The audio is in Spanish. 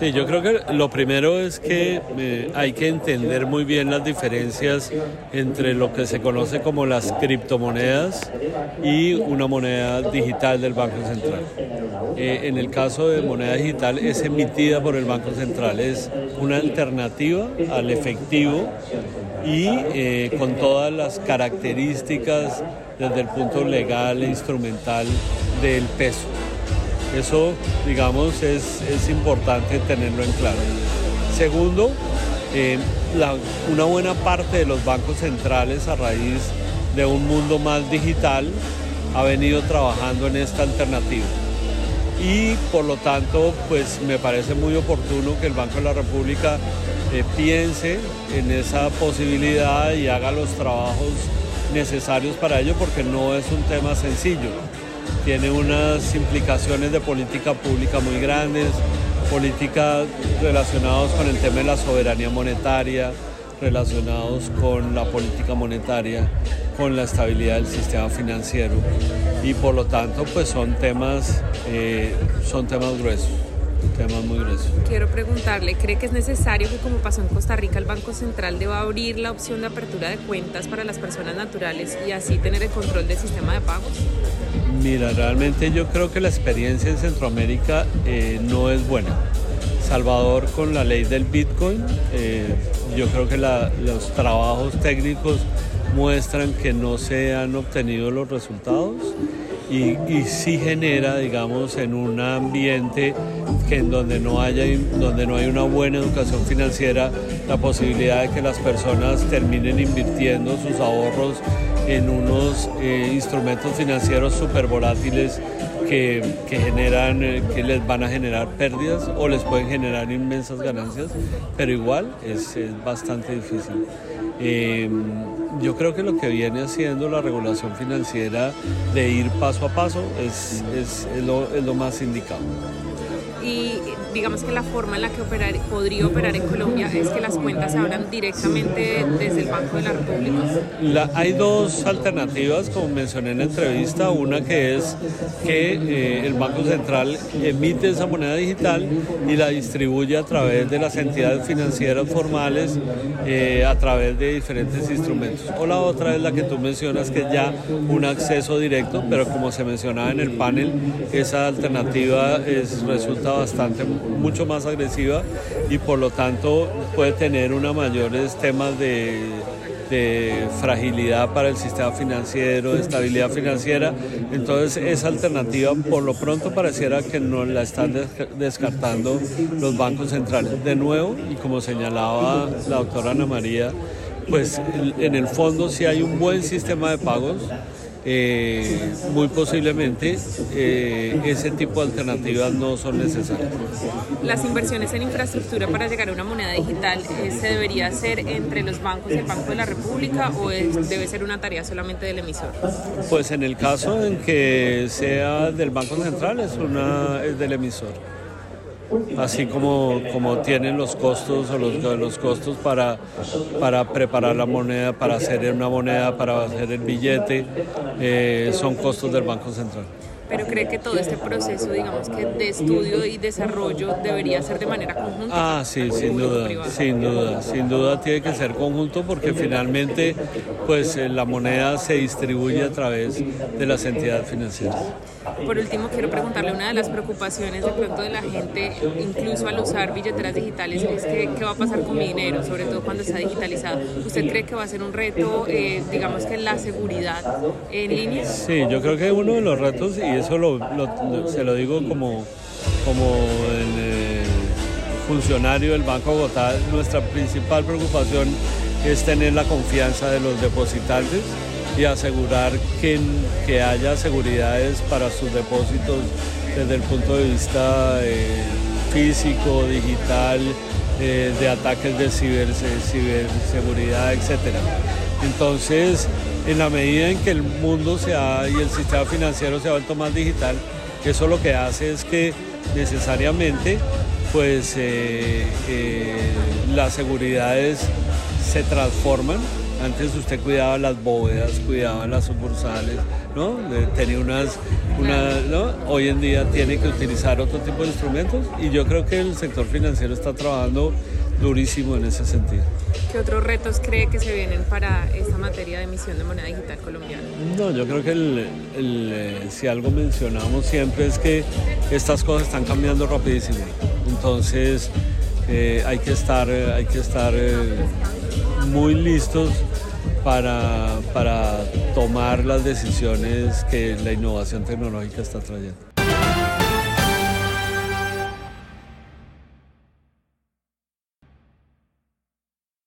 Sí, yo creo que lo primero es que eh, hay que entender muy bien las diferencias entre lo que se conoce como las criptomonedas y una moneda digital del Banco Central. Eh, en el caso de moneda digital es emitida por el Banco Central, es una alternativa al efectivo y eh, con todas las características desde el punto legal e instrumental del peso. Eso, digamos, es, importante tenerlo en claro. Segundo, eh, una buena parte de los bancos centrales a raíz de un mundo más digital ha venido trabajando en esta alternativa. Y por lo tanto, pues me parece muy oportuno que el Banco de la República eh, piense en esa posibilidad y haga los trabajos necesarios para ello porque no es un tema sencillo tiene unas implicaciones de política pública muy grandes, políticas relacionadas con el tema de la soberanía monetaria, relacionados con la política monetaria, con la estabilidad del sistema financiero. Y por lo tanto pues son temas, eh, son temas gruesos temas muy gruesos. Quiero preguntarle, ¿cree que es necesario que como pasó en Costa Rica el Banco Central deba abrir la opción de apertura de cuentas para las personas naturales y así tener el control del sistema de pagos? Mira, realmente yo creo que la experiencia en Centroamérica eh, no es buena. Salvador con la ley del Bitcoin, eh, yo creo que los trabajos técnicos muestran que no se han obtenido los resultados y, y sí genera, digamos, en un ambiente que en donde no haya donde no hay una buena educación financiera, la posibilidad de que las personas terminen invirtiendo sus ahorros en unos eh, instrumentos financieros súper volátiles que, generan, eh, que les van a generar pérdidas o les pueden generar inmensas ganancias, pero igual es, bastante difícil. Em, yo creo que lo que viene haciendo la regulación financiera de ir paso a paso es, lo, es lo más indicado y digamos que la forma en la que operar, podría operar en Colombia es que las cuentas se abran directamente desde el Banco de la República. hay dos alternativas, como mencioné en la entrevista, una que es que eh, el Banco Central emite esa moneda digital y la distribuye a través de las entidades financieras formales, eh, a través de diferentes instrumentos. O la otra es la que tú mencionas, que es ya un acceso directo, pero como se mencionaba en el panel, esa alternativa es, resulta bastante, mucho más agresiva y por lo tanto puede tener una mayores temas de, de fragilidad para el sistema financiero, de estabilidad financiera. Entonces esa alternativa por lo pronto pareciera que no la están descartando los bancos centrales. De nuevo, y como señalaba la doctora Ana María, pues en el fondo si hay un buen sistema de pagos, eh, muy posiblemente eh, ese tipo de alternativas no son necesarias. Las inversiones en infraestructura para llegar a una moneda digital eh, se debería hacer entre los bancos y el Banco de la República o debe ser una tarea solamente del emisor? Pues en el caso en que sea del Banco Central es, una, es del emisor así como, como tienen los costos o los, los costos para, para preparar la moneda, para hacer una moneda, para hacer el billete, eh, son costos del Banco Central pero cree que todo este proceso, digamos que de estudio y desarrollo debería ser de manera conjunta. Ah, sí, sin duda, sin duda, sin duda tiene que ser conjunto porque finalmente pues eh, la moneda se distribuye a través de las entidades financieras. Por último, quiero preguntarle una de las preocupaciones de pronto de la gente, incluso al usar billeteras digitales, es que qué va a pasar con mi dinero, sobre todo cuando está digitalizado. ¿Usted cree que va a ser un reto, eh, digamos que la seguridad Sí, yo creo que uno de los retos, y eso se lo digo como, como eh, funcionario del Banco Bogotá, nuestra principal preocupación es tener la confianza de los depositantes y asegurar que, que haya seguridades para sus depósitos desde el punto de vista eh, físico, digital, eh, de ataques de ciber, ciberseguridad, etc. Entonces, en la medida en que el mundo se ha, y el sistema financiero se ha vuelto más digital, eso lo que hace es que necesariamente pues eh, eh, las seguridades se transforman Antes usted cuidaba las bóvedas, cuidaba las sucursales, ¿no? Tenía unas, una, ¿no? Hoy en día tiene que utilizar otro tipo de instrumentos y yo creo que el sector financiero está trabajando durísimo en ese sentido. ¿Qué otros retos cree que se vienen para esta materia de emisión de moneda digital colombiana? No, yo creo que el, eh, si algo mencionamos siempre es que estas cosas están cambiando rapidísimo. Entonces eh, hay que estar, hay que estar eh, muy listos para, para tomar las decisiones que la innovación tecnológica está trayendo.